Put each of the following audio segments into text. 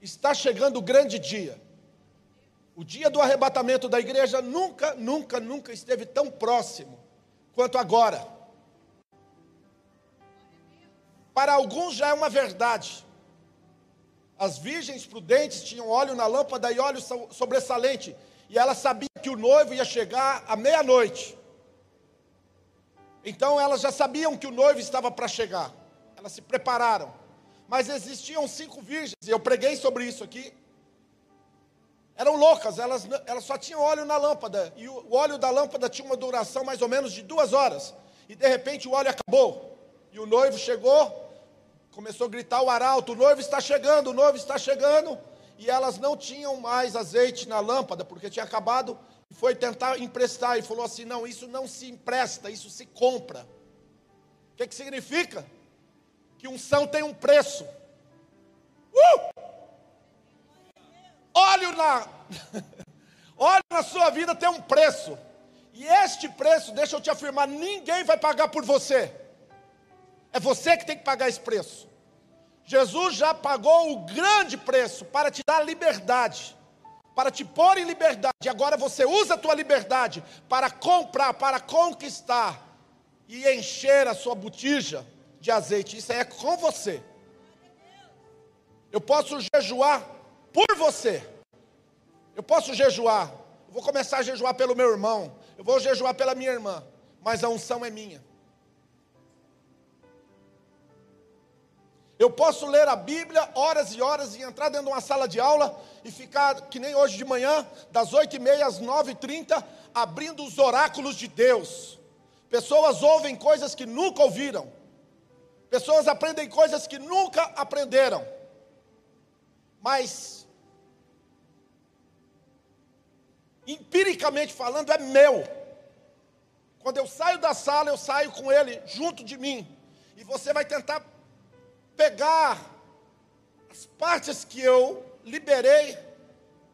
está chegando o grande dia. O dia do arrebatamento da igreja nunca, nunca, nunca esteve tão próximo quanto agora. Para alguns já é uma verdade. As virgens prudentes tinham óleo na lâmpada e óleo sobressalente, e elas sabiam que o noivo ia chegar à meia-noite. Então elas já sabiam que o noivo estava para chegar. Elas se prepararam. Mas existiam cinco virgens, e eu preguei sobre isso aqui. Eram loucas, elas, elas só tinham óleo na lâmpada. E o, o óleo da lâmpada tinha uma duração mais ou menos de duas horas. E de repente o óleo acabou. E o noivo chegou, começou a gritar o arauto: o noivo está chegando, o noivo está chegando. E elas não tinham mais azeite na lâmpada, porque tinha acabado. E foi tentar emprestar e falou assim: não, isso não se empresta, isso se compra. O que, que significa? Que unção tem um preço. Uh! Óleo na, óleo na sua vida tem um preço. E este preço, deixa eu te afirmar, ninguém vai pagar por você. É você que tem que pagar esse preço. Jesus já pagou o grande preço para te dar liberdade, para te pôr em liberdade. E agora você usa a tua liberdade para comprar, para conquistar e encher a sua botija de azeite. Isso é com você. Eu posso jejuar por você. Eu posso jejuar. Eu vou começar a jejuar pelo meu irmão. Eu vou jejuar pela minha irmã. Mas a unção é minha. Eu posso ler a Bíblia horas e horas e entrar dentro de uma sala de aula e ficar, que nem hoje de manhã, das oito e meia às nove e trinta, abrindo os oráculos de Deus. Pessoas ouvem coisas que nunca ouviram. Pessoas aprendem coisas que nunca aprenderam. Mas, empiricamente falando, é meu. Quando eu saio da sala, eu saio com ele junto de mim. E você vai tentar pegar as partes que eu liberei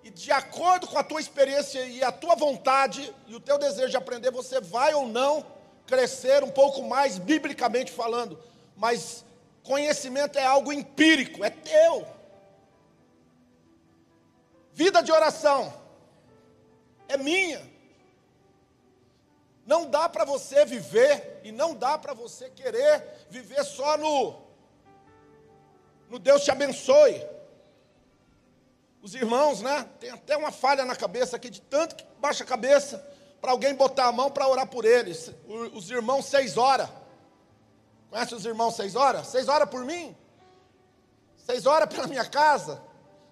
e de acordo com a tua experiência e a tua vontade e o teu desejo de aprender, você vai ou não crescer um pouco mais biblicamente falando mas conhecimento é algo empírico, é teu. Vida de oração é minha. Não dá para você viver e não dá para você querer viver só no no Deus te abençoe. Os irmãos, né? Tem até uma falha na cabeça aqui de tanto que baixa a cabeça para alguém botar a mão para orar por eles. Os irmãos seis horas. Conhece os irmãos seis horas? Seis horas por mim? Seis horas pela minha casa?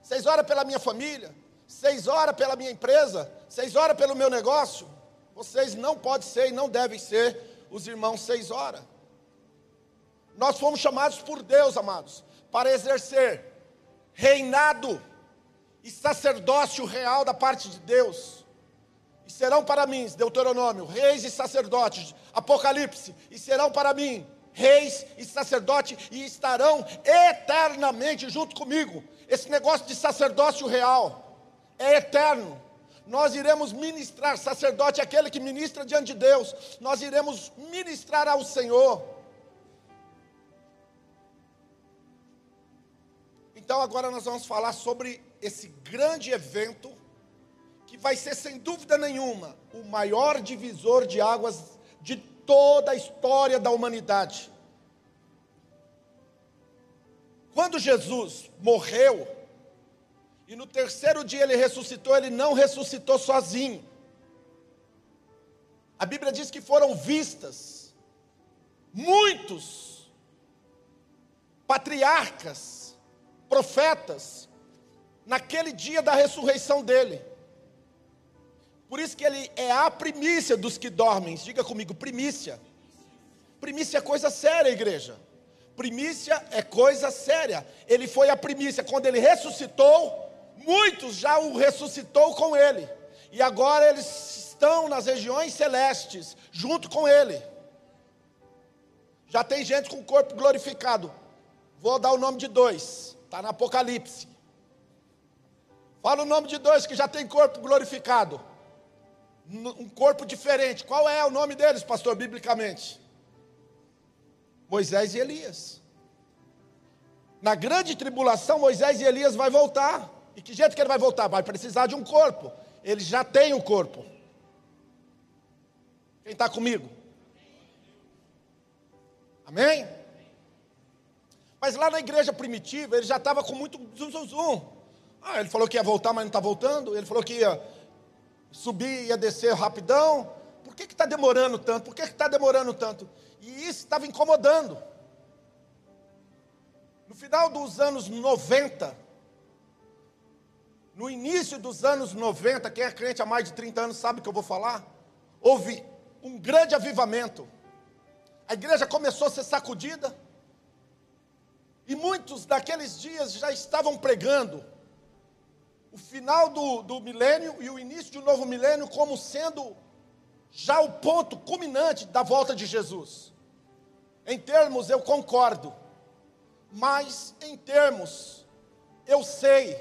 Seis horas pela minha família? Seis horas pela minha empresa? Seis horas pelo meu negócio? Vocês não podem ser e não devem ser os irmãos seis horas. Nós fomos chamados por Deus, amados, para exercer reinado e sacerdócio real da parte de Deus. E serão para mim, Deuteronômio, reis e sacerdotes, Apocalipse, e serão para mim reis e sacerdote e estarão eternamente junto comigo. Esse negócio de sacerdócio real é eterno. Nós iremos ministrar, sacerdote é aquele que ministra diante de Deus. Nós iremos ministrar ao Senhor. Então agora nós vamos falar sobre esse grande evento que vai ser sem dúvida nenhuma o maior divisor de águas de toda a história da humanidade. Quando Jesus morreu, e no terceiro dia ele ressuscitou, ele não ressuscitou sozinho. A Bíblia diz que foram vistas muitos patriarcas, profetas, naquele dia da ressurreição dele. Por isso que ele é a primícia dos que dormem. Diga comigo, primícia. Primícia é coisa séria, igreja. Primícia é coisa séria. Ele foi a primícia. Quando ele ressuscitou, muitos já o ressuscitou com ele. E agora eles estão nas regiões celestes, junto com ele. Já tem gente com o corpo glorificado. Vou dar o nome de dois. Está no Apocalipse. Fala o nome de dois que já tem corpo glorificado um corpo diferente. Qual é o nome deles, pastor, biblicamente? Moisés e Elias. Na grande tribulação, Moisés e Elias vai voltar. E que jeito que ele vai voltar? Vai precisar de um corpo. Ele já tem um corpo. Quem está comigo? Amém? Mas lá na igreja primitiva, ele já estava com muito zum, zum, zum. Ah, ele falou que ia voltar, mas não está voltando. Ele falou que ia subir, ia descer rapidão. Por que está demorando tanto? Por que está demorando tanto? E isso estava incomodando. No final dos anos 90, no início dos anos 90, quem é crente há mais de 30 anos sabe o que eu vou falar. Houve um grande avivamento. A igreja começou a ser sacudida. E muitos daqueles dias já estavam pregando o final do, do milênio e o início de um novo milênio como sendo já o ponto culminante da volta de Jesus. Em termos, eu concordo mas em termos, eu sei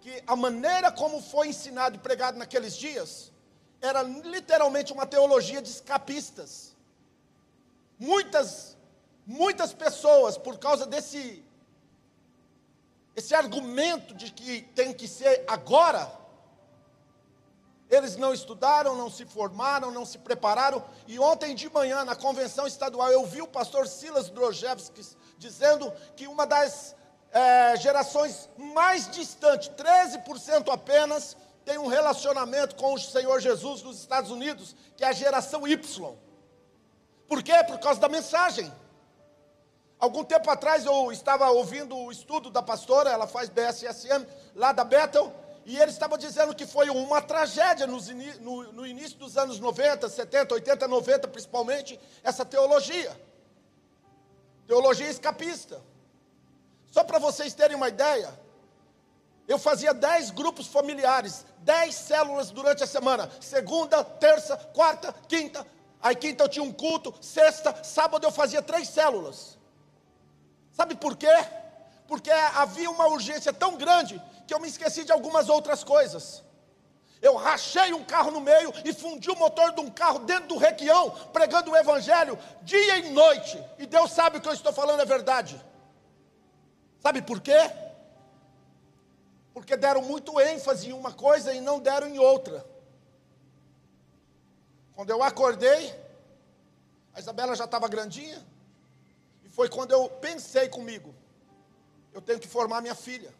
que a maneira como foi ensinado e pregado naqueles dias era literalmente uma teologia de escapistas. Muitas, muitas pessoas, por causa desse esse argumento de que tem que ser agora, eles não estudaram, não se formaram, não se prepararam. E ontem de manhã, na convenção estadual, eu vi o pastor Silas Drojevski dizendo que uma das é, gerações mais distantes, 13% apenas, tem um relacionamento com o Senhor Jesus nos Estados Unidos, que é a geração Y. Por quê? Por causa da mensagem. Algum tempo atrás eu estava ouvindo o estudo da pastora, ela faz BSSM, lá da Bethel, e ele estava dizendo que foi uma tragédia no, no início dos anos 90, 70, 80, 90, principalmente, essa teologia. Teologia escapista. Só para vocês terem uma ideia, eu fazia dez grupos familiares, dez células durante a semana. Segunda, terça, quarta, quinta. Aí quinta eu tinha um culto, sexta, sábado eu fazia três células. Sabe por quê? Porque havia uma urgência tão grande que eu me esqueci de algumas outras coisas. Eu rachei um carro no meio e fundi o motor de um carro dentro do requião, pregando o evangelho dia e noite. E Deus sabe o que eu estou falando é verdade. Sabe por quê? Porque deram muito ênfase em uma coisa e não deram em outra. Quando eu acordei, a Isabela já estava grandinha, foi quando eu pensei comigo: eu tenho que formar minha filha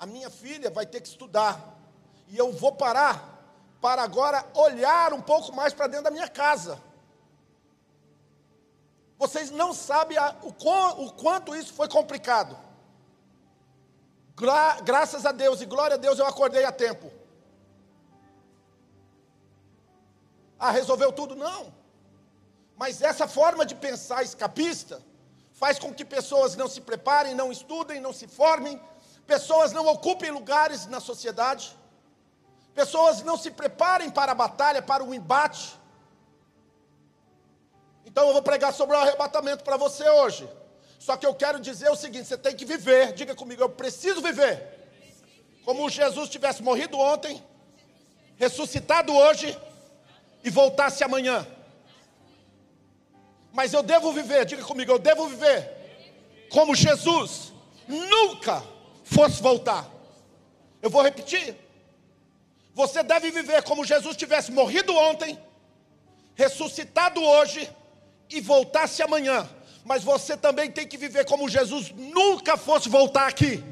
a minha filha vai ter que estudar. E eu vou parar para agora olhar um pouco mais para dentro da minha casa. Vocês não sabem a, o, o, quanto isso foi complicado. Gra, graças a Deus e glória a Deus eu acordei a tempo. Ah, resolveu tudo? Não. Mas essa forma de pensar escapista faz com que pessoas não se preparem, não estudem, não se formem, pessoas não ocupem lugares na sociedade, pessoas não se preparem para a batalha, para o embate. Então eu vou pregar sobre o arrebatamento para você hoje. Só que eu quero dizer o seguinte: você tem que viver, diga comigo, eu preciso viver. Como Jesus tivesse morrido ontem, ressuscitado hoje e voltasse amanhã. Mas eu devo viver, diga comigo, eu devo viver como Jesus nunca fosse voltar. Eu vou repetir. Você deve viver como Jesus tivesse morrido ontem, ressuscitado hoje e voltasse amanhã. Mas você também tem que viver como Jesus nunca fosse voltar aqui.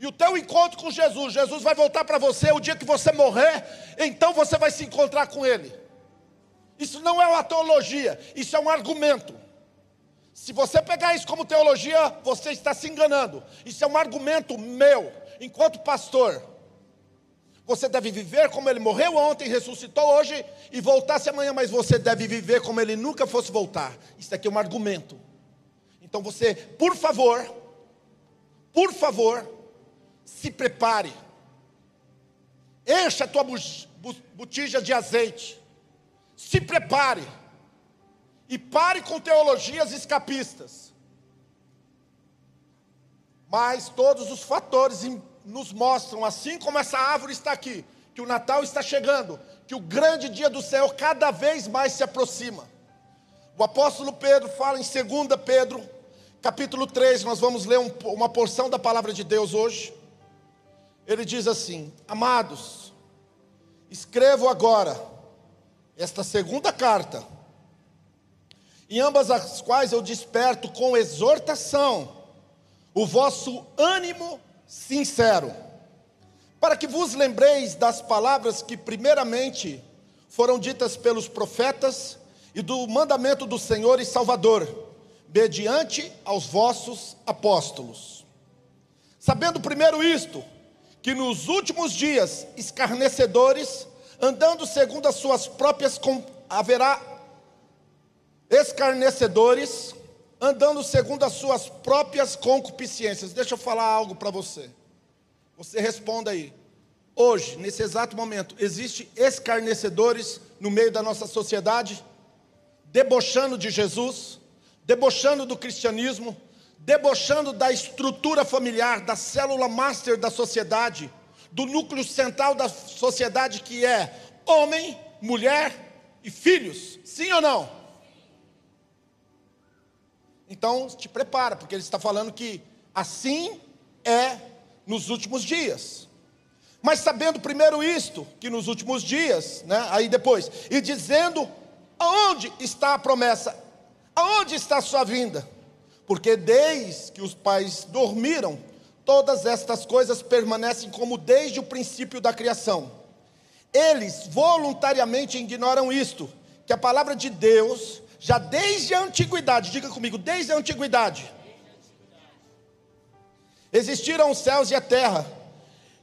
E o teu encontro com Jesus, Jesus vai voltar para você o dia que você morrer, então você vai se encontrar com Ele. Isso não é uma teologia, isso é um argumento. Se você pegar isso como teologia, você está se enganando. Isso é um argumento meu, enquanto pastor. Você deve viver como ele morreu ontem, ressuscitou hoje e voltasse amanhã, mas você deve viver como ele nunca fosse voltar. Isso aqui é um argumento. Então você, por favor, por favor, se prepare. Encha a tua botija de azeite. Se prepare e pare com teologias escapistas. Mas todos os fatores nos mostram, assim como essa árvore está aqui, que o Natal está chegando, que o grande dia do Senhor cada vez mais se aproxima. O apóstolo Pedro fala em 2 Pedro, capítulo 3, nós vamos ler um, uma porção da palavra de Deus hoje. Ele diz assim: Amados, escrevo agora esta segunda carta, em ambas as quais eu desperto com exortação o vosso ânimo sincero, para que vos lembreis das palavras que, primeiramente, foram ditas pelos profetas e do mandamento do Senhor e Salvador, mediante aos vossos apóstolos. Sabendo primeiro isto, que nos últimos dias escarnecedores, andando segundo as suas próprias haverá escarnecedores, andando segundo as suas próprias concupiscências. Deixa eu falar algo para você. Você responda aí. Hoje, nesse exato momento, existe escarnecedores no meio da nossa sociedade, debochando de Jesus, debochando do cristianismo, debochando da estrutura familiar, da célula master da sociedade, do núcleo central da sociedade que é homem, mulher e filhos. Sim ou não? Então, te prepara, porque ele está falando que assim é nos últimos dias. Mas sabendo primeiro isto, que nos últimos dias, né, aí depois, e dizendo aonde está a promessa, aonde está a sua vinda, porque desde que os pais dormiram, todas estas coisas permanecem como desde o princípio da criação. Eles voluntariamente ignoram isto, que a palavra de Deus, já desde a antiguidade, diga comigo, desde a antiguidade, existiram os céus e a terra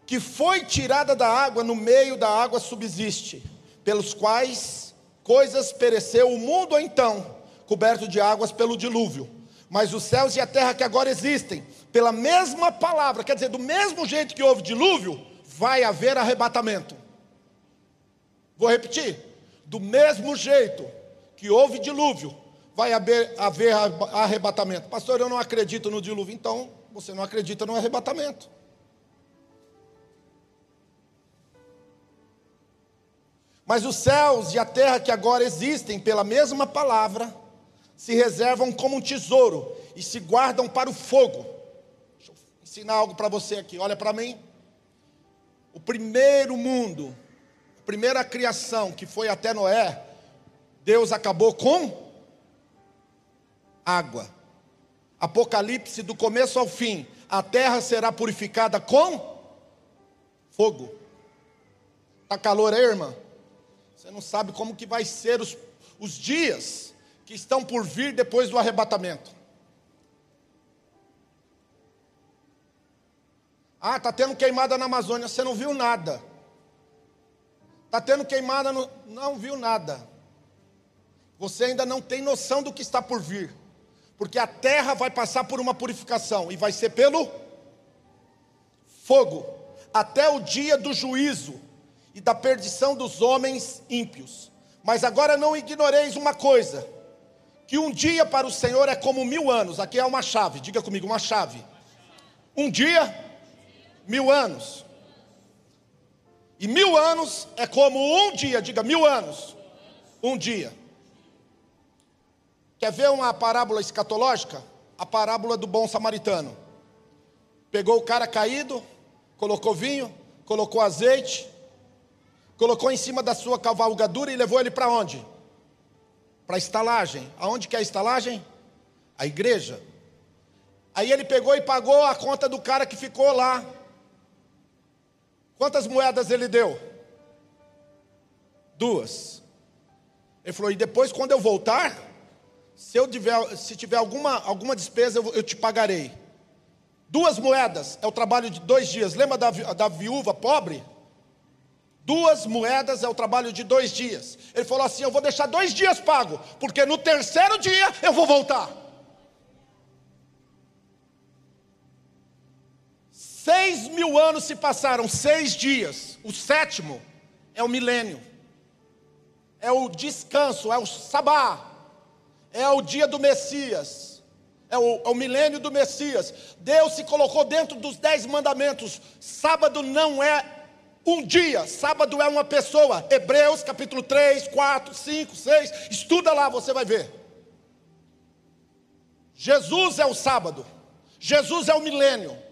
que foi tirada da água, no meio da água subsiste, pelos quais coisas pereceu o mundo então, coberto de águas pelo dilúvio. Mas os céus e a terra que agora existem, pela mesma palavra, quer dizer, do mesmo jeito que houve dilúvio, vai haver arrebatamento. Vou repetir: do mesmo jeito que houve dilúvio, vai haver, haver arrebatamento. Pastor, eu não acredito no dilúvio, então você não acredita no arrebatamento. Mas os céus e a terra que agora existem, pela mesma palavra, se reservam como um tesouro e se guardam para o fogo. Ensinar algo para você aqui, olha para mim. O primeiro mundo, a primeira criação que foi até Noé, Deus acabou com água. Apocalipse do começo ao fim, a terra será purificada com fogo. Está calor aí, irmã? Você não sabe como que vai ser os, os dias que estão por vir depois do arrebatamento. Ah, está tendo queimada na Amazônia, você não viu nada. Está tendo queimada, no... não viu nada. Você ainda não tem noção do que está por vir. Porque a terra vai passar por uma purificação e vai ser pelo fogo, até o dia do juízo e da perdição dos homens ímpios. Mas agora não ignoreis uma coisa: que um dia para o Senhor é como mil anos. Aqui é uma chave, diga comigo, uma chave. Um dia, mil anos. E mil anos é como um dia, diga mil anos. Um dia. Quer ver uma parábola escatológica? A parábola do bom samaritano. Pegou o cara caído, colocou vinho, colocou azeite, colocou em cima da sua cavalgadura e levou ele para onde? Para a estalagem. Aonde que é a estalagem? A igreja. Aí ele pegou e pagou a conta do cara que ficou lá. Quantas moedas ele deu? Duas. Ele falou: e depois, quando eu voltar, se eu tiver, se tiver alguma, alguma despesa, eu, eu te pagarei. Duas moedas é o trabalho de dois dias. Lembra da, da viúva pobre? Duas moedas é o trabalho de dois dias. Ele falou assim: Eu vou deixar dois dias pago, porque no terceiro dia eu vou voltar. Seis mil anos se passaram, seis dias. O sétimo é o milênio, é o descanso, é o sabá, é o dia do Messias, é o, é o milênio do Messias. Deus se colocou dentro dos dez mandamentos. Sábado não é um dia, sábado é uma pessoa. Hebreus capítulo 3, 4, 5, 6. Estuda lá, você vai ver. Jesus é o sábado, Jesus é o milênio.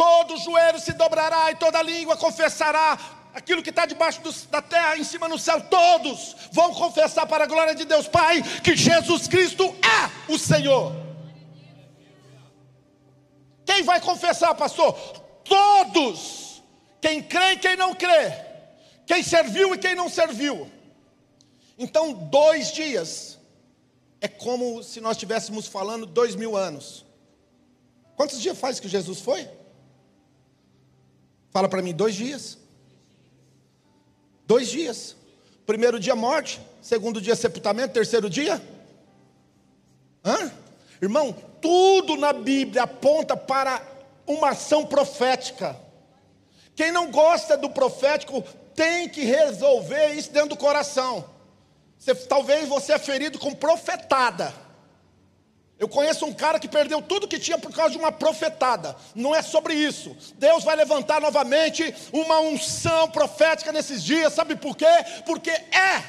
Todo joelho se dobrará e toda língua confessará aquilo que está debaixo do, da terra, em cima no céu, todos vão confessar para a glória de Deus Pai que Jesus Cristo é o Senhor. Quem vai confessar, pastor? Todos. Quem crê e quem não crê. Quem serviu e quem não serviu. Então, dois dias é como se nós estivéssemos falando dois mil anos. Quantos dias faz que Jesus foi? Fala para mim, dois dias. Dois dias. Primeiro dia morte, segundo dia sepultamento, terceiro dia. Hã? Irmão, tudo na Bíblia aponta para uma ação profética. Quem não gosta do profético tem que resolver isso dentro do coração. Você, talvez você é ferido com profetada. Eu conheço um cara que perdeu tudo que tinha por causa de uma profetada. Não é sobre isso. Deus vai levantar novamente uma unção profética nesses dias. Sabe por quê? Porque é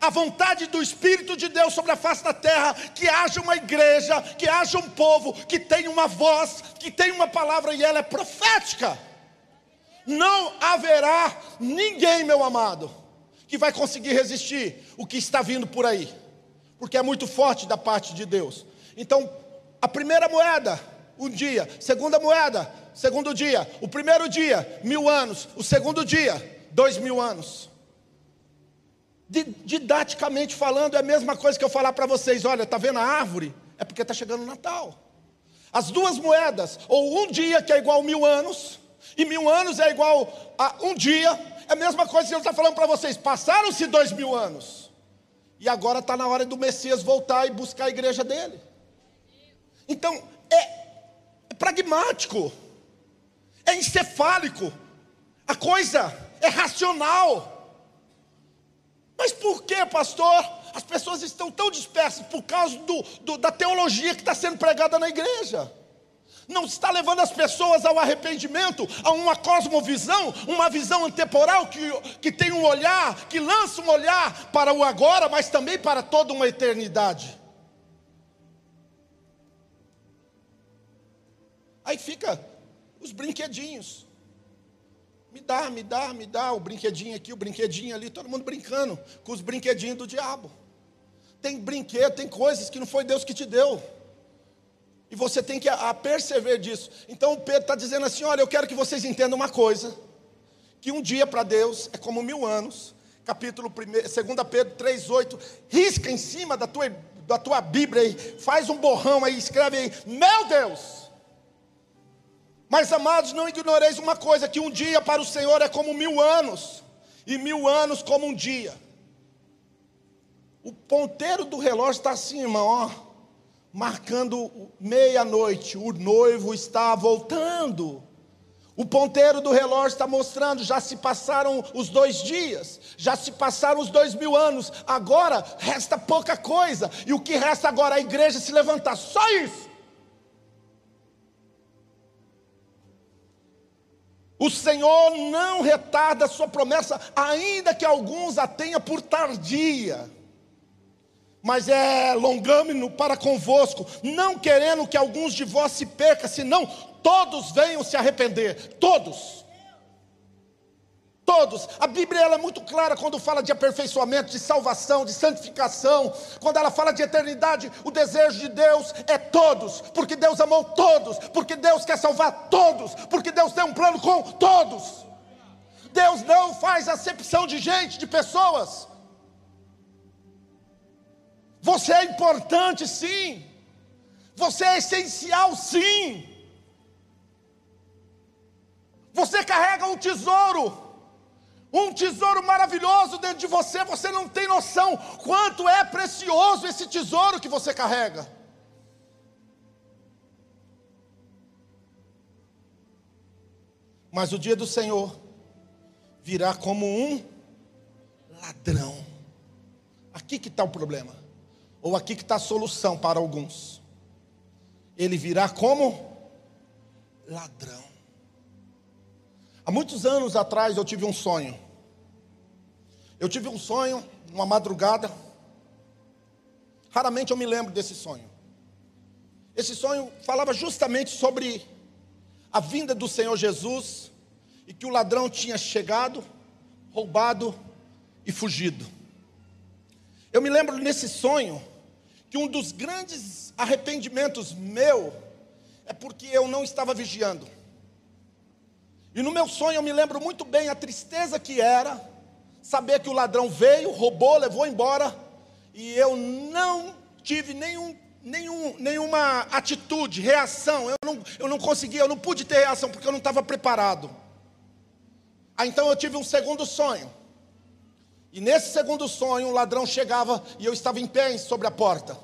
a vontade do Espírito de Deus sobre a face da terra, que haja uma igreja, que haja um povo, que tenha uma voz, que tenha uma palavra e ela é profética. Não haverá ninguém, meu amado, que vai conseguir resistir o que está vindo por aí, porque é muito forte da parte de Deus. Então, a primeira moeda, um dia, segunda moeda, segundo dia, o primeiro dia, mil anos, o segundo dia, dois mil anos. Didaticamente falando, é a mesma coisa que eu falar para vocês: olha, está vendo a árvore? É porque está chegando o Natal. As duas moedas, ou um dia que é igual a mil anos, e mil anos é igual a um dia, é a mesma coisa que eu está falando para vocês: passaram-se dois mil anos, e agora está na hora do Messias voltar e buscar a igreja dele. Então, é, é pragmático, é encefálico, a coisa é racional. Mas por que, pastor? As pessoas estão tão dispersas por causa do, do, da teologia que está sendo pregada na igreja. Não está levando as pessoas ao arrependimento, a uma cosmovisão, uma visão antemporal que, que tem um olhar, que lança um olhar para o agora, mas também para toda uma eternidade. Aí fica os brinquedinhos. Me dá, me dá, me dá o brinquedinho aqui, o brinquedinho ali, todo mundo brincando com os brinquedinhos do diabo. Tem brinquedo, tem coisas que não foi Deus que te deu. E você tem que a, a perceber disso. Então o Pedro está dizendo assim: olha, eu quero que vocês entendam uma coisa: que um dia para Deus é como mil anos. Capítulo 1, 2 Pedro 3,8. Risca em cima da tua, da tua Bíblia aí, faz um borrão aí, escreve aí: Meu Deus! Mas amados, não ignoreis uma coisa: que um dia para o Senhor é como mil anos, e mil anos como um dia. O ponteiro do relógio está assim, irmão, ó, marcando meia-noite. O noivo está voltando. O ponteiro do relógio está mostrando, já se passaram os dois dias, já se passaram os dois mil anos, agora resta pouca coisa, e o que resta agora é a igreja se levantar, só isso. Senhor não retarda a sua promessa, ainda que alguns a tenha por tardia. Mas é longâmino para convosco, não querendo que alguns de vós se percam, senão todos venham se arrepender. Todos. Todos. A Bíblia é muito clara quando fala de aperfeiçoamento, de salvação, de santificação. Quando ela fala de eternidade, o desejo de Deus é todos, porque Deus amou todos, porque Deus quer salvar todos, porque Deus tem um plano com todos. Deus não faz acepção de gente, de pessoas. Você é importante, sim. Você é essencial, sim. Você carrega um tesouro um tesouro maravilhoso dentro de você, você não tem noção quanto é precioso esse tesouro que você carrega. Mas o dia do Senhor virá como um ladrão. Aqui que está o problema, ou aqui que está a solução para alguns. Ele virá como ladrão. Há muitos anos atrás eu tive um sonho. Eu tive um sonho, uma madrugada. Raramente eu me lembro desse sonho. Esse sonho falava justamente sobre a vinda do Senhor Jesus e que o ladrão tinha chegado, roubado e fugido. Eu me lembro nesse sonho que um dos grandes arrependimentos meu é porque eu não estava vigiando. E no meu sonho eu me lembro muito bem a tristeza que era saber que o ladrão veio, roubou, levou embora, e eu não tive nenhum, nenhum, nenhuma atitude, reação, eu não, eu não consegui, eu não pude ter reação porque eu não estava preparado. Aí então eu tive um segundo sonho. E nesse segundo sonho, um ladrão chegava e eu estava em pé sobre a porta.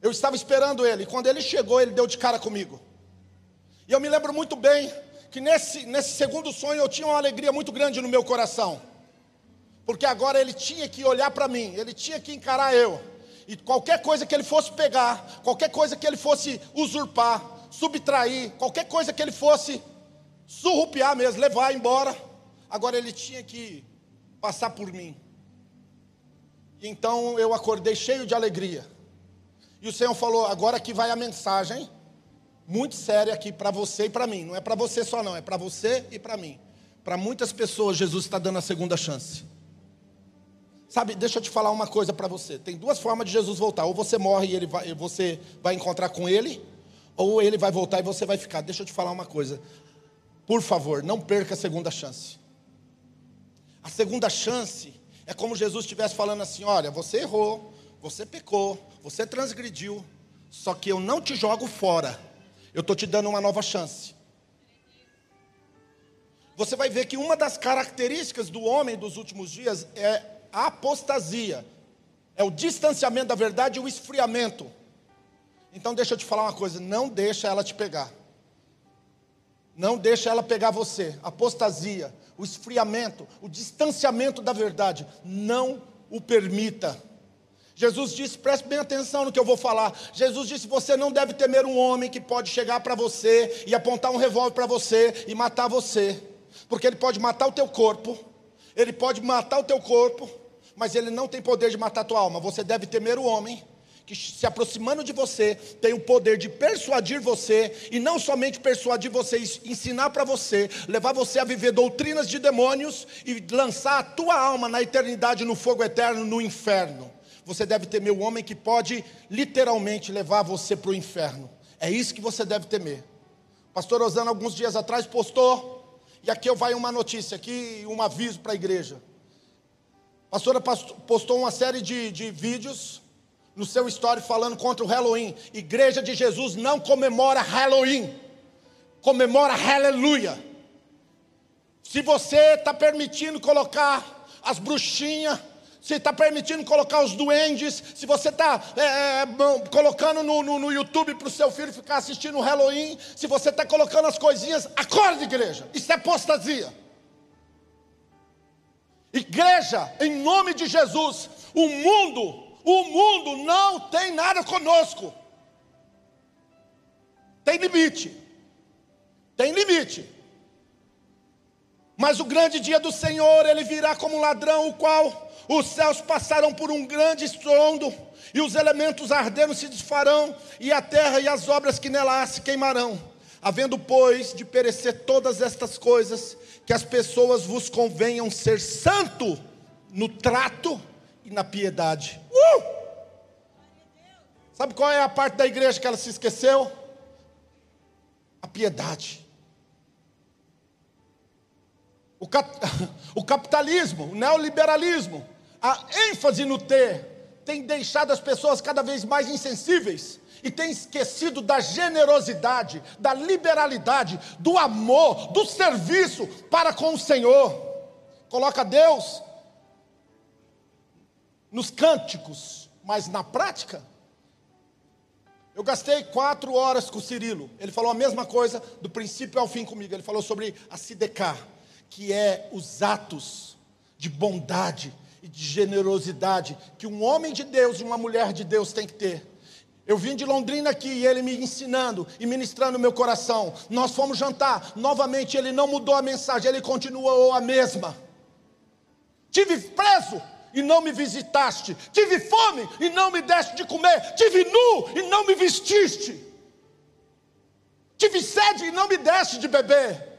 Eu estava esperando ele. E quando ele chegou, ele deu de cara comigo. E eu me lembro muito bem que nesse, nesse segundo sonho eu tinha uma alegria muito grande no meu coração. Porque agora ele tinha que olhar para mim, ele tinha que encarar eu. E qualquer coisa que ele fosse pegar, qualquer coisa que ele fosse usurpar, subtrair, qualquer coisa que ele fosse surrupiar mesmo, levar embora, agora ele tinha que passar por mim. Então eu acordei cheio de alegria. E o Senhor falou: agora que vai a mensagem muito séria aqui para você e para mim. Não é para você só, não, é para você e para mim. Para muitas pessoas, Jesus está dando a segunda chance. Sabe, deixa eu te falar uma coisa para você. Tem duas formas de Jesus voltar. Ou você morre e ele vai, você vai encontrar com ele, ou ele vai voltar e você vai ficar. Deixa eu te falar uma coisa. Por favor, não perca a segunda chance. A segunda chance é como Jesus estivesse falando assim: olha, você errou, você pecou, você transgrediu, só que eu não te jogo fora eu estou te dando uma nova chance. Você vai ver que uma das características do homem dos últimos dias é a apostasia, é o distanciamento da verdade e o esfriamento. Então deixa eu te falar uma coisa, não deixa ela te pegar. Não deixa ela pegar você. Apostasia, o esfriamento, o distanciamento da verdade, não o permita. Jesus disse, preste bem atenção no que eu vou falar. Jesus disse: você não deve temer um homem que pode chegar para você e apontar um revólver para você e matar você, porque ele pode matar o teu corpo, ele pode matar o teu corpo, mas ele não tem poder de matar a tua alma. Você deve temer o homem que se aproximando de você tem o poder de persuadir você e não somente persuadir você, ensinar para você, levar você a viver doutrinas de demônios e lançar a tua alma na eternidade no fogo eterno no inferno você deve temer o homem que pode literalmente levar você para o inferno. É isso que você deve temer. pastor Osana, alguns dias atrás, postou, e aqui eu vai uma notícia, aqui um aviso para a igreja. Pastora postou uma série de, de vídeos no seu story falando contra o Halloween. Igreja de Jesus não comemora Halloween, comemora Aleluia. Se você está permitindo colocar as bruxinhas, se está permitindo colocar os duendes, se você está é, é, colocando no, no, no YouTube para o seu filho ficar assistindo o Halloween, se você está colocando as coisinhas, acorde, igreja, isso é apostasia. Igreja, em nome de Jesus, o mundo, o mundo não tem nada conosco. Tem limite. Tem limite. Mas o grande dia do Senhor, ele virá como ladrão, o qual os céus passarão por um grande estrondo, e os elementos ardendo se desfarão, e a terra e as obras que nela há se queimarão. Havendo, pois, de perecer todas estas coisas, que as pessoas vos convenham ser santo no trato e na piedade. Uh! Sabe qual é a parte da igreja que ela se esqueceu? A piedade. O, cap... o capitalismo, o neoliberalismo, a ênfase no ter tem deixado as pessoas cada vez mais insensíveis e tem esquecido da generosidade, da liberalidade, do amor, do serviço para com o Senhor. Coloca Deus nos cânticos, mas na prática. Eu gastei quatro horas com o Cirilo. Ele falou a mesma coisa do princípio ao fim comigo. Ele falou sobre a Sidecar, que é os atos de bondade, e de generosidade que um homem de Deus e uma mulher de Deus tem que ter. Eu vim de Londrina aqui e ele me ensinando e ministrando meu coração. Nós fomos jantar, novamente ele não mudou a mensagem, ele continuou a mesma. Tive preso e não me visitaste. Tive fome e não me deste de comer. Tive nu e não me vestiste. Tive sede e não me deste de beber.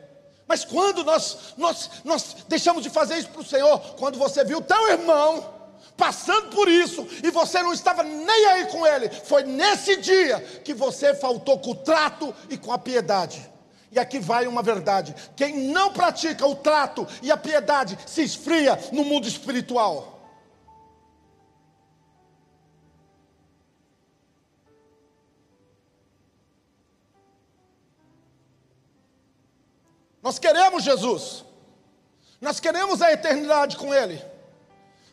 Mas quando nós, nós, nós deixamos de fazer isso para o Senhor, quando você viu teu irmão passando por isso e você não estava nem aí com ele, foi nesse dia que você faltou com o trato e com a piedade. E aqui vai uma verdade: quem não pratica o trato e a piedade se esfria no mundo espiritual. Nós queremos Jesus, nós queremos a eternidade com Ele,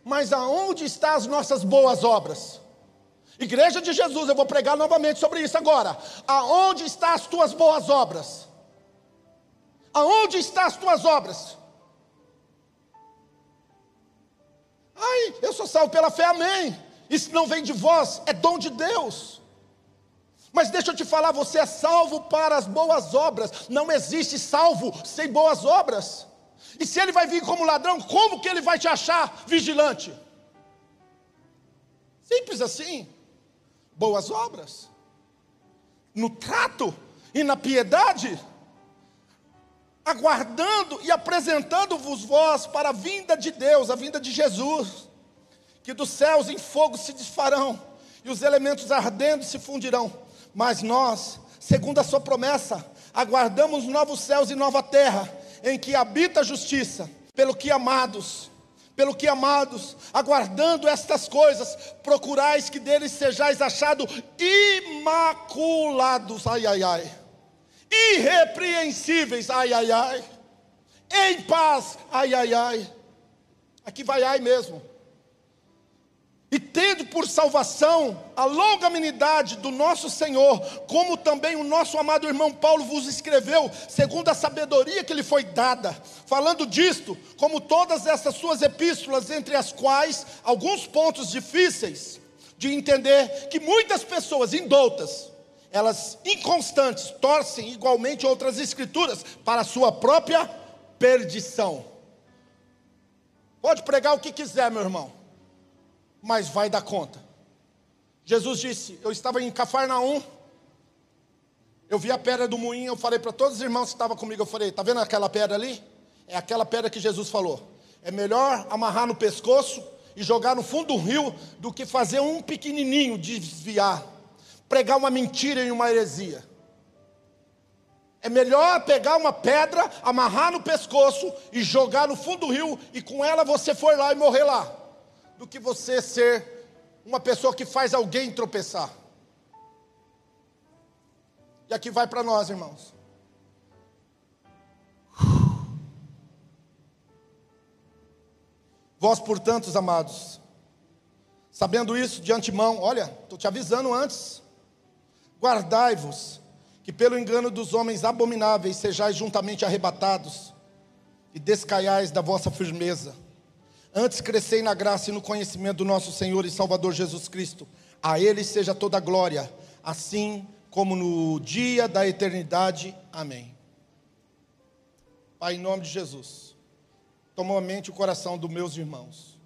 mas aonde estão as nossas boas obras? Igreja de Jesus, eu vou pregar novamente sobre isso agora. Aonde estão as tuas boas obras? Aonde estão as tuas obras? Ai, eu sou salvo pela fé, amém. Isso não vem de vós, é dom de Deus. Mas deixa eu te falar, você é salvo para as boas obras. Não existe salvo sem boas obras. E se ele vai vir como ladrão, como que ele vai te achar vigilante? Simples assim. Boas obras. No trato e na piedade, aguardando e apresentando-vos vós para a vinda de Deus, a vinda de Jesus, que dos céus em fogo se desfarão e os elementos ardendo se fundirão mas nós, segundo a Sua promessa, aguardamos novos céus e nova terra, em que habita a justiça, pelo que amados, pelo que amados, aguardando estas coisas, procurais que deles sejais achados imaculados, ai, ai, ai, irrepreensíveis, ai, ai, ai, em paz, ai, ai, ai, aqui vai ai mesmo, tendo por salvação a longanimidade do nosso Senhor, como também o nosso amado irmão Paulo vos escreveu, segundo a sabedoria que lhe foi dada, falando disto, como todas essas suas epístolas, entre as quais alguns pontos difíceis de entender, que muitas pessoas indoutas, elas inconstantes, torcem igualmente outras escrituras para a sua própria perdição. Pode pregar o que quiser, meu irmão mas vai dar conta. Jesus disse: Eu estava em Cafarnaum, eu vi a pedra do moinho, eu falei para todos os irmãos que estavam comigo, eu falei: Está vendo aquela pedra ali? É aquela pedra que Jesus falou. É melhor amarrar no pescoço e jogar no fundo do rio do que fazer um pequenininho desviar, pregar uma mentira e uma heresia. É melhor pegar uma pedra, amarrar no pescoço e jogar no fundo do rio e com ela você for lá e morrer lá do que você ser uma pessoa que faz alguém tropeçar. E aqui vai para nós, irmãos. Vós, portanto, amados, sabendo isso de antemão, olha, estou te avisando antes, guardai-vos, que pelo engano dos homens abomináveis sejais juntamente arrebatados, e descaiais da vossa firmeza. Antes crescei na graça e no conhecimento do nosso Senhor e Salvador Jesus Cristo. A Ele seja toda a glória, assim como no dia da eternidade. Amém. Pai, em nome de Jesus, toma a mente e o coração dos meus irmãos.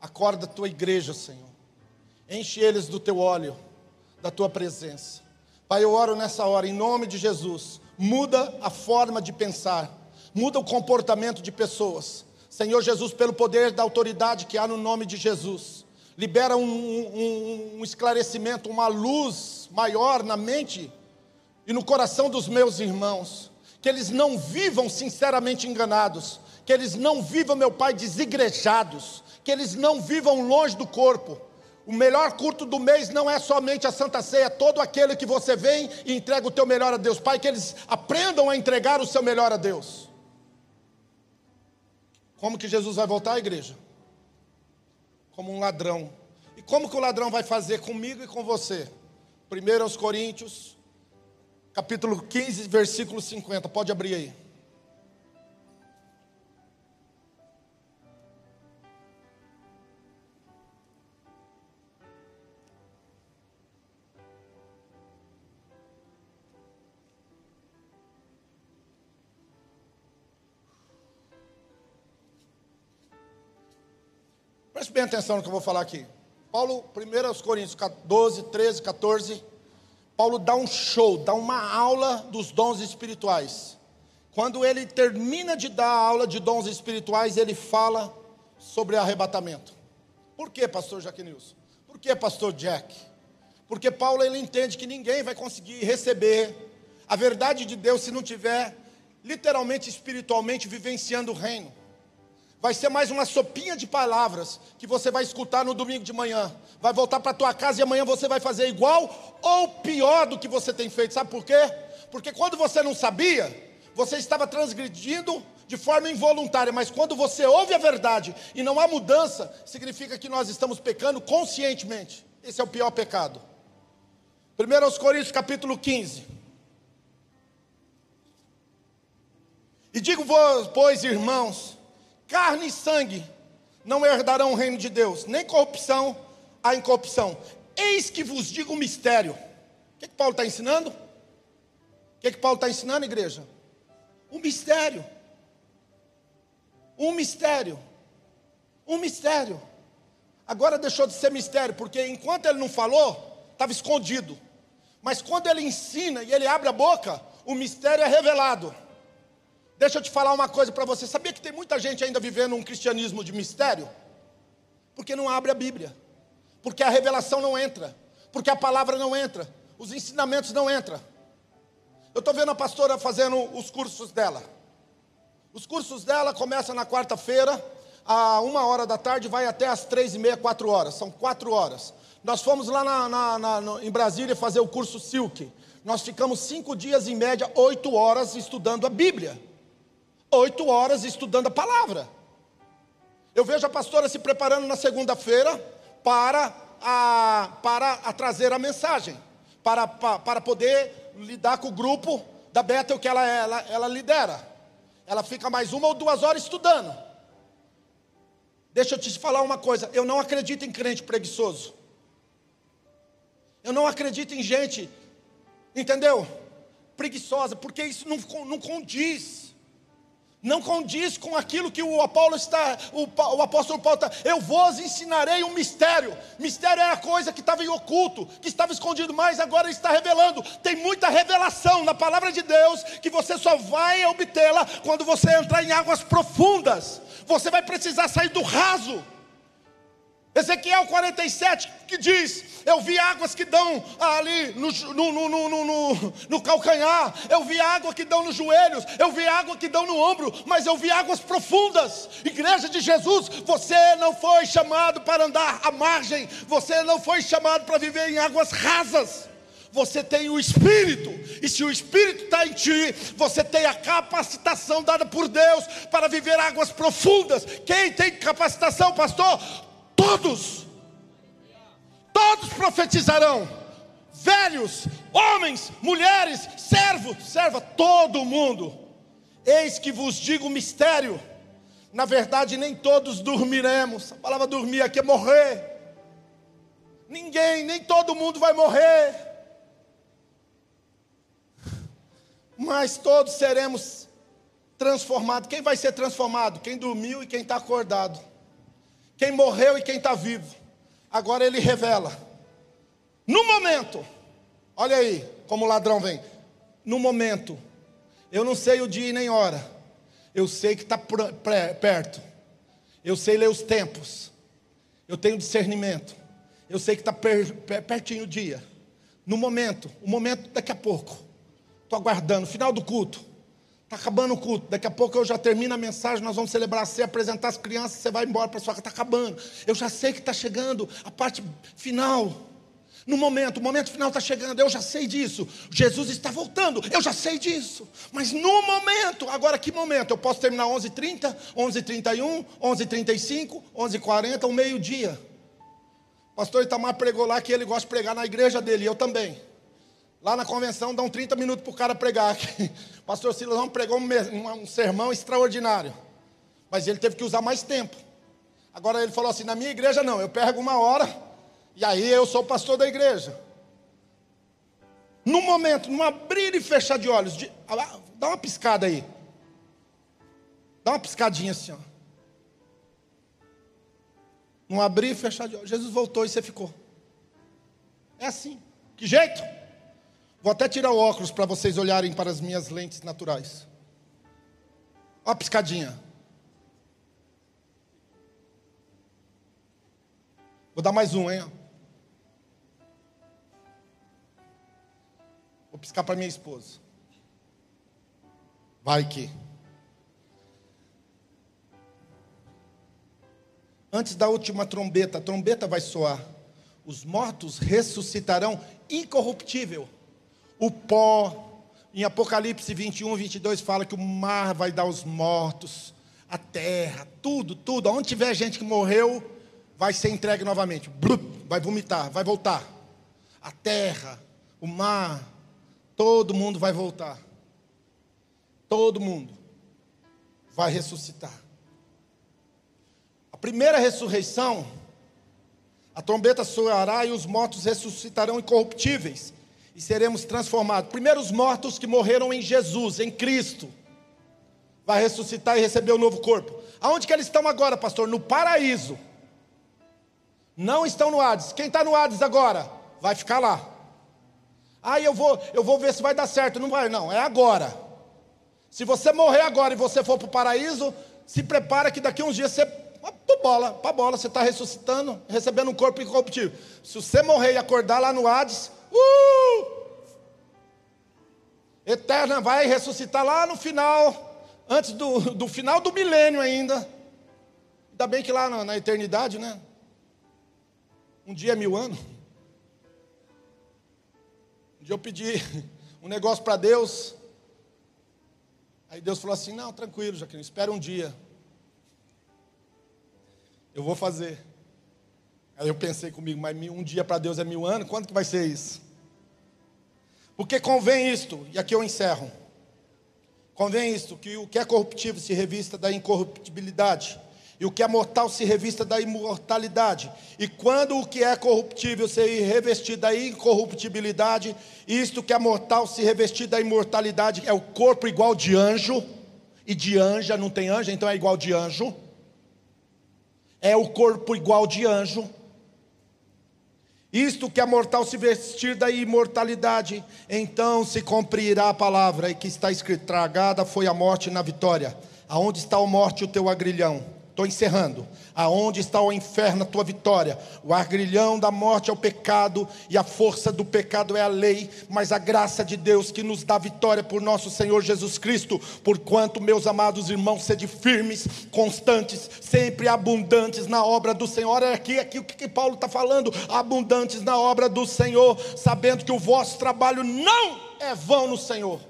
Acorda a tua igreja, Senhor. Enche eles do teu óleo, da tua presença. Pai, eu oro nessa hora, em nome de Jesus. Muda a forma de pensar, muda o comportamento de pessoas Senhor Jesus, pelo poder da autoridade que há no nome de Jesus, libera um, um, um esclarecimento, uma luz maior na mente e no coração dos meus irmãos, que eles não vivam sinceramente enganados, que eles não vivam, meu Pai, desigrejados, que eles não vivam longe do corpo. O melhor culto do mês não é somente a Santa Ceia, é todo aquele que você vem e entrega o teu melhor a Deus. Pai, que eles aprendam a entregar o seu melhor a Deus. Como que Jesus vai voltar à igreja? Como um ladrão. E como que o ladrão vai fazer comigo e com você? Primeiro aos Coríntios, capítulo 15, versículo 50. Pode abrir aí. Preste bem atenção no que eu vou falar aqui. Paulo, 1 Coríntios 12, 13, 14. Paulo dá um show, dá uma aula dos dons espirituais. Quando ele termina de dar a aula de dons espirituais, ele fala sobre arrebatamento. Por que, pastor Jaquinilson? Por que, pastor Jack? Porque Paulo ele entende que ninguém vai conseguir receber a verdade de Deus se não tiver literalmente espiritualmente vivenciando o reino. Vai ser mais uma sopinha de palavras que você vai escutar no domingo de manhã. Vai voltar para tua casa e amanhã você vai fazer igual ou pior do que você tem feito. Sabe por quê? Porque quando você não sabia, você estava transgredindo de forma involuntária, mas quando você ouve a verdade e não há mudança, significa que nós estamos pecando conscientemente. Esse é o pior pecado. 1 Coríntios capítulo 15. E digo-vos, pois, irmãos, carne e sangue não herdarão o reino de Deus, nem corrupção a incorrupção. Eis que vos digo um mistério. O que, que Paulo está ensinando? O que, que Paulo está ensinando, igreja? Um mistério. Um mistério. Um mistério. Agora deixou de ser mistério, porque enquanto ele não falou, estava escondido. Mas quando ele ensina e ele abre a boca, o mistério é revelado. Deixa eu te falar uma coisa para você. Sabia que tem muita gente ainda vivendo um cristianismo de mistério? Porque não abre a Bíblia. Porque a revelação não entra. Porque a palavra não entra. Os ensinamentos não entram. Eu estou vendo a pastora fazendo os cursos dela. Os cursos dela começam na quarta-feira, a uma hora da tarde, vai até as três e meia, quatro horas. São quatro horas. Nós fomos lá na, na, na, no, em Brasília fazer o curso Silk. Nós ficamos cinco dias, em média, oito horas estudando a Bíblia oito horas estudando a palavra. Eu vejo a pastora se preparando na segunda-feira para, a, para a trazer a mensagem, para, para, para poder lidar com o grupo da Bethel que ela, ela, ela lidera. Ela fica mais uma ou duas horas estudando. Deixa eu te falar uma coisa: eu não acredito em crente preguiçoso. Eu não acredito em gente, entendeu? Preguiçosa, porque isso não, não condiz não condiz com aquilo que o apóstolo está, o, o apóstolo Paulo está, eu vos ensinarei um mistério. Mistério era coisa que estava em oculto, que estava escondido, mas agora está revelando. Tem muita revelação na palavra de Deus que você só vai obtê-la quando você entrar em águas profundas. Você vai precisar sair do raso. Ezequiel 47 que diz: Eu vi águas que dão ali no, no, no, no, calcanhar, eu vi água que dão nos joelhos, eu vi água que dão no ombro, mas eu vi águas profundas. Igreja de Jesus, você não foi chamado para andar à margem, você não foi chamado para viver em águas rasas. Você tem o Espírito, e se o Espírito está em ti, você tem a capacitação dada por Deus para viver águas profundas. Quem tem capacitação, pastor? Todos, todos profetizarão, velhos, homens, mulheres, servos, serva, todo mundo. Eis que vos digo um mistério. Na verdade, nem todos dormiremos. A palavra dormir aqui é morrer. Ninguém, nem todo mundo vai morrer. Mas todos seremos transformados. Quem vai ser transformado? Quem dormiu e quem está acordado quem morreu e quem está vivo. Agora ele revela. No momento, olha aí como o ladrão vem. No momento, eu não sei o dia e nem hora, eu sei que está perto, eu sei ler os tempos, eu tenho discernimento, eu sei que está per, per, pertinho o dia. No momento, o momento daqui a pouco, estou aguardando, final do culto. Está acabando o culto. Daqui a pouco eu já termino a mensagem. Nós vamos celebrar você, apresentar as crianças. Você vai embora para sua casa. Está acabando. Eu já sei que está chegando a parte final. No momento, o momento final está chegando. Eu já sei disso. Jesus está voltando. Eu já sei disso. Mas no momento, agora que momento? Eu posso terminar 11h30, 11h31, 11h35, 11h40, o meio-dia. O pastor Itamar pregou lá que ele gosta de pregar na igreja dele. Eu também. Lá na convenção dão 30 minutos para o cara pregar. O pastor Silas pregou um, um sermão extraordinário. Mas ele teve que usar mais tempo. Agora ele falou assim: na minha igreja não, eu pego uma hora, e aí eu sou pastor da igreja. No momento, num abrir e fechar de olhos, de, dá uma piscada aí. Dá uma piscadinha assim, ó. Não abrir e fechar de olhos. Jesus voltou e você ficou. É assim. Que jeito? Vou até tirar o óculos para vocês olharem para as minhas lentes naturais. Ó a piscadinha. Vou dar mais um, hein? Vou piscar para minha esposa. Vai que. Antes da última trombeta, a trombeta vai soar. Os mortos ressuscitarão incorruptível. O pó, em Apocalipse 21, 22, fala que o mar vai dar os mortos, a terra, tudo, tudo. Onde tiver gente que morreu, vai ser entregue novamente. Vai vomitar, vai voltar. A terra, o mar, todo mundo vai voltar. Todo mundo vai ressuscitar. A primeira ressurreição, a trombeta soará e os mortos ressuscitarão incorruptíveis e seremos transformados. Primeiro, os mortos que morreram em Jesus, em Cristo, vai ressuscitar e receber o um novo corpo. Aonde que eles estão agora, pastor? No paraíso. Não estão no Hades. Quem está no Hades agora? Vai ficar lá. Ah, eu vou, eu vou ver se vai dar certo. Não vai, não. É agora. Se você morrer agora e você for para o paraíso, se prepara que daqui a uns dias você para bola, para bola, você está ressuscitando, recebendo um corpo incorruptível. Se você morrer e acordar lá no Hades, uh! Eterna vai ressuscitar lá no final, antes do, do final do milênio ainda. Ainda bem que lá na, na eternidade, né? Um dia é mil anos. Um dia eu pedi um negócio para Deus. Aí Deus falou assim: Não, tranquilo, Jaqueline, espera um dia. Eu vou fazer. Aí eu pensei comigo, mas um dia para Deus é mil anos, quando que vai ser isso? Porque convém isto, e aqui eu encerro. Convém isto, que o que é corruptível se revista da incorruptibilidade, e o que é mortal se revista da imortalidade. E quando o que é corruptível se revestir da incorruptibilidade, isto que é mortal se revestir da imortalidade, é o corpo igual de anjo, e de anja, não tem anjo, então é igual de anjo é o corpo igual de anjo. Isto que é mortal se vestir da imortalidade, então se cumprirá a palavra, e que está escrito: tragada foi a morte na vitória. Aonde está a morte, o teu agrilhão? Estou encerrando. Aonde está o inferno, a tua vitória? O agrilhão da morte é o pecado, e a força do pecado é a lei, mas a graça de Deus que nos dá vitória por nosso Senhor Jesus Cristo. Porquanto, meus amados irmãos, sede firmes, constantes, sempre abundantes na obra do Senhor. Olha aqui, aqui o que Paulo está falando: abundantes na obra do Senhor, sabendo que o vosso trabalho não é vão no Senhor.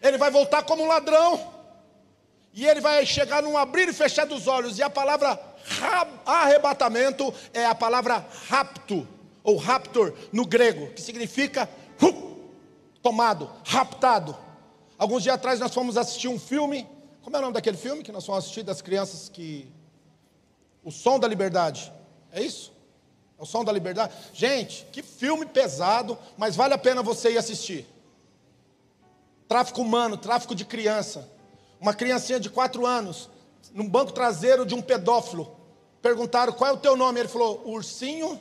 Ele vai voltar como um ladrão. E ele vai chegar num abrir e fechar dos olhos. E a palavra arrebatamento é a palavra rapto, ou raptor no grego, que significa tomado, raptado. Alguns dias atrás nós fomos assistir um filme. Como é o nome daquele filme que nós fomos assistir das crianças que. O Som da Liberdade. É isso? É o Som da Liberdade? Gente, que filme pesado, mas vale a pena você ir assistir. Tráfico humano, tráfico de criança. Uma criancinha de quatro anos, num banco traseiro de um pedófilo. Perguntaram qual é o teu nome. Ele falou: Ursinho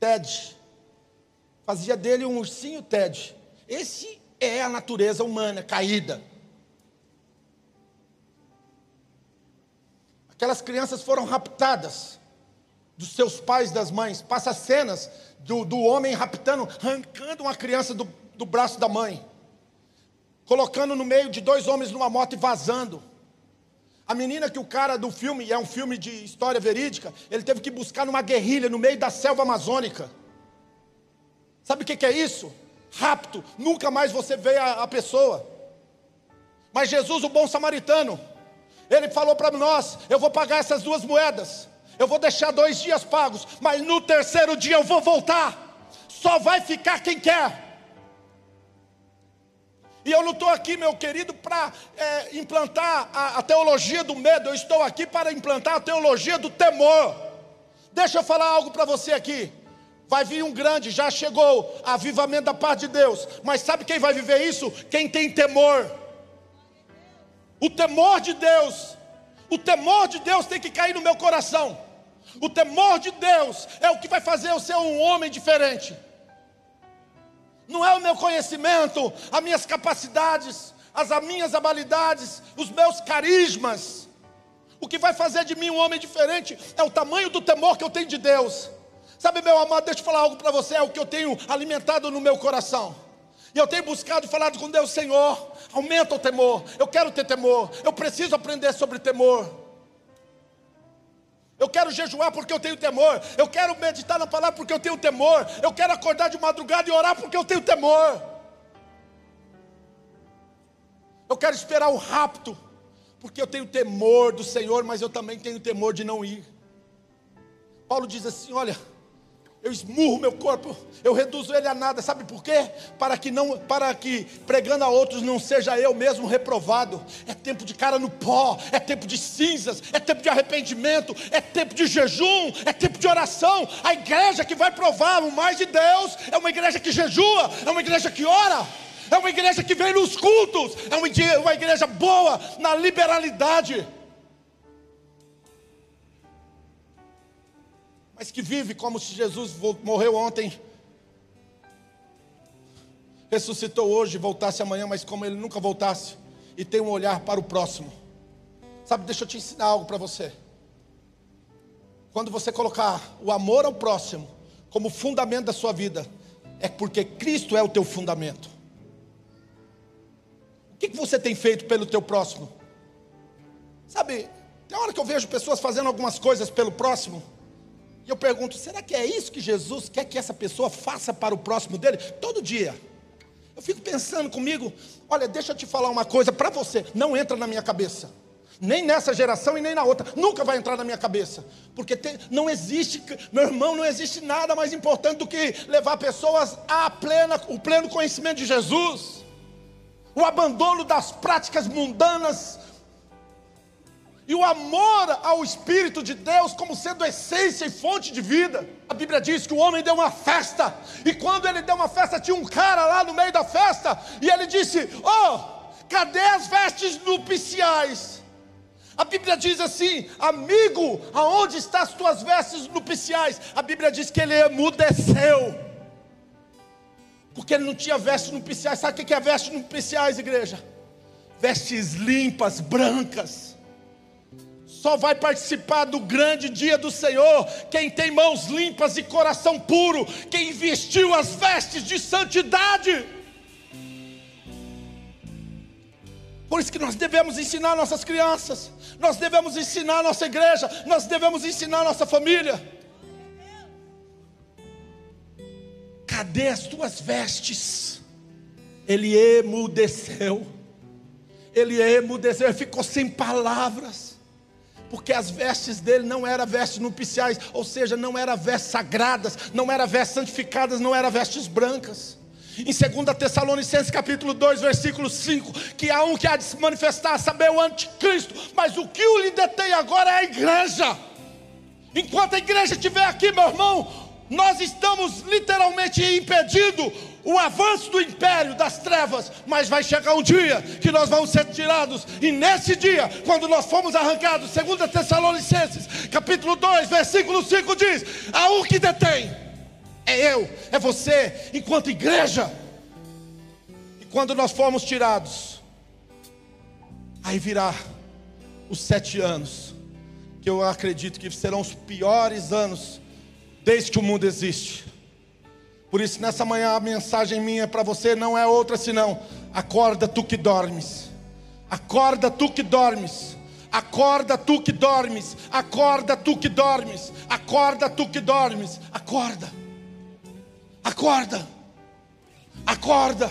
Ted. Fazia dele um ursinho Ted. Esse é a natureza humana caída. Aquelas crianças foram raptadas dos seus pais das mães. Passa cenas do, do homem raptando, arrancando uma criança do, do braço da mãe colocando no meio de dois homens numa moto e vazando. A menina que o cara do filme, é um filme de história verídica, ele teve que buscar numa guerrilha no meio da selva amazônica. Sabe o que é isso? Rapto, nunca mais você vê a, a pessoa. Mas Jesus, o bom samaritano, ele falou para nós: eu vou pagar essas duas moedas, eu vou deixar dois dias pagos, mas no terceiro dia eu vou voltar. Só vai ficar quem quer. E eu não estou aqui, meu querido, para é, implantar a, a teologia do medo, eu estou aqui para implantar a teologia do temor. Deixa eu falar algo para você aqui. Vai vir um grande, já chegou, avivamento da parte de Deus. Mas sabe quem vai viver isso? Quem tem temor. O temor de Deus. O temor de Deus tem que cair no meu coração. O temor de Deus é o que vai fazer eu ser um homem diferente. Não é o meu conhecimento, as minhas capacidades, as minhas habilidades, os meus carismas. O que vai fazer de mim um homem diferente é o tamanho do temor que eu tenho de Deus. Sabe, meu amado, deixa eu falar algo para você, é o que eu tenho alimentado no meu coração. E eu tenho buscado e falado com Deus, Senhor, aumenta o temor. Eu quero ter temor. Eu preciso aprender sobre temor. Eu quero jejuar porque eu tenho temor. Eu quero meditar na palavra porque eu tenho temor. Eu quero acordar de madrugada e orar porque eu tenho temor. Eu quero esperar o rapto porque eu tenho temor do Senhor, mas eu também tenho temor de não ir. Paulo diz assim: olha, eu esmurro meu corpo, eu reduzo ele a nada, sabe por quê? Para que não, para que pregando a outros não seja eu mesmo reprovado. É tempo de cara no pó, é tempo de cinzas, é tempo de arrependimento, é tempo de jejum, é tempo de oração. A igreja que vai provar o mais de Deus é uma igreja que jejua, é uma igreja que ora. É uma igreja que vem nos cultos, é uma igreja boa na liberalidade. Mas que vive como se Jesus morreu ontem, ressuscitou hoje, voltasse amanhã, mas como ele nunca voltasse, e tem um olhar para o próximo. Sabe, deixa eu te ensinar algo para você. Quando você colocar o amor ao próximo como fundamento da sua vida, é porque Cristo é o teu fundamento. O que, que você tem feito pelo teu próximo? Sabe, tem hora que eu vejo pessoas fazendo algumas coisas pelo próximo, e eu pergunto: será que é isso que Jesus quer que essa pessoa faça para o próximo dele? Todo dia. Eu fico pensando comigo: olha, deixa eu te falar uma coisa para você, não entra na minha cabeça. Nem nessa geração e nem na outra, nunca vai entrar na minha cabeça, porque tem, não existe, meu irmão, não existe nada mais importante do que levar pessoas a plena, o pleno conhecimento de Jesus, o abandono das práticas mundanas, e o amor ao Espírito de Deus como sendo essência e fonte de vida. A Bíblia diz que o homem deu uma festa, e quando ele deu uma festa, tinha um cara lá no meio da festa, e ele disse: Oh, cadê as vestes nupciais? A Bíblia diz assim: Amigo, aonde estão as tuas vestes nupciais? A Bíblia diz que ele emudeceu, porque ele não tinha vestes nupciais. Sabe o que é vestes nupciais, igreja? Vestes limpas, brancas só vai participar do grande dia do Senhor quem tem mãos limpas e coração puro, quem vestiu as vestes de santidade. Por isso que nós devemos ensinar nossas crianças, nós devemos ensinar nossa igreja, nós devemos ensinar nossa família. Cadê as tuas vestes? Ele emudeceu. Ele emudeceu, ele ficou sem palavras porque as vestes dele não eram vestes nupciais, ou seja, não eram vestes sagradas, não eram vestes santificadas, não eram vestes brancas. Em 2 Tessalonicenses capítulo 2, versículo 5, que há um que há de se manifestar, saber o anticristo, mas o que o lhe detém agora é a igreja. Enquanto a igreja estiver aqui, meu irmão, nós estamos literalmente impedindo o avanço do império das trevas, mas vai chegar um dia que nós vamos ser tirados, e nesse dia, quando nós formos arrancados, 2 Tessalonicenses, capítulo 2, versículo 5 diz: a um que detém, é eu, é você, enquanto igreja, e quando nós formos tirados, aí virá os sete anos, que eu acredito que serão os piores anos desde que o mundo existe. Por isso, nessa manhã, a mensagem minha para você não é outra senão: acorda tu que dormes, acorda tu que dormes, acorda tu que dormes, acorda tu que dormes, acorda tu que dormes, acorda, acorda, acorda,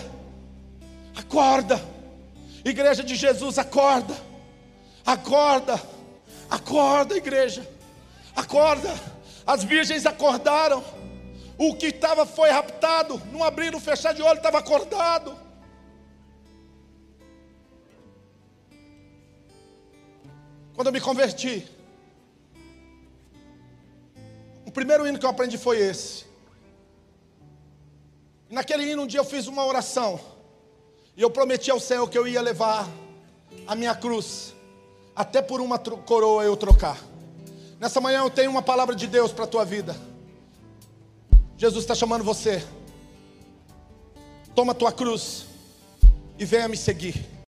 acorda, igreja de Jesus, acorda, acorda, acorda, igreja, acorda, as virgens acordaram. O que estava foi raptado, não abrir, não fechar de olho, estava acordado. Quando eu me converti, o primeiro hino que eu aprendi foi esse. E naquele hino um dia eu fiz uma oração. E eu prometi ao Senhor que eu ia levar a minha cruz, até por uma coroa eu trocar. Nessa manhã eu tenho uma palavra de Deus para a tua vida. Jesus está chamando você. Toma a tua cruz e venha me seguir.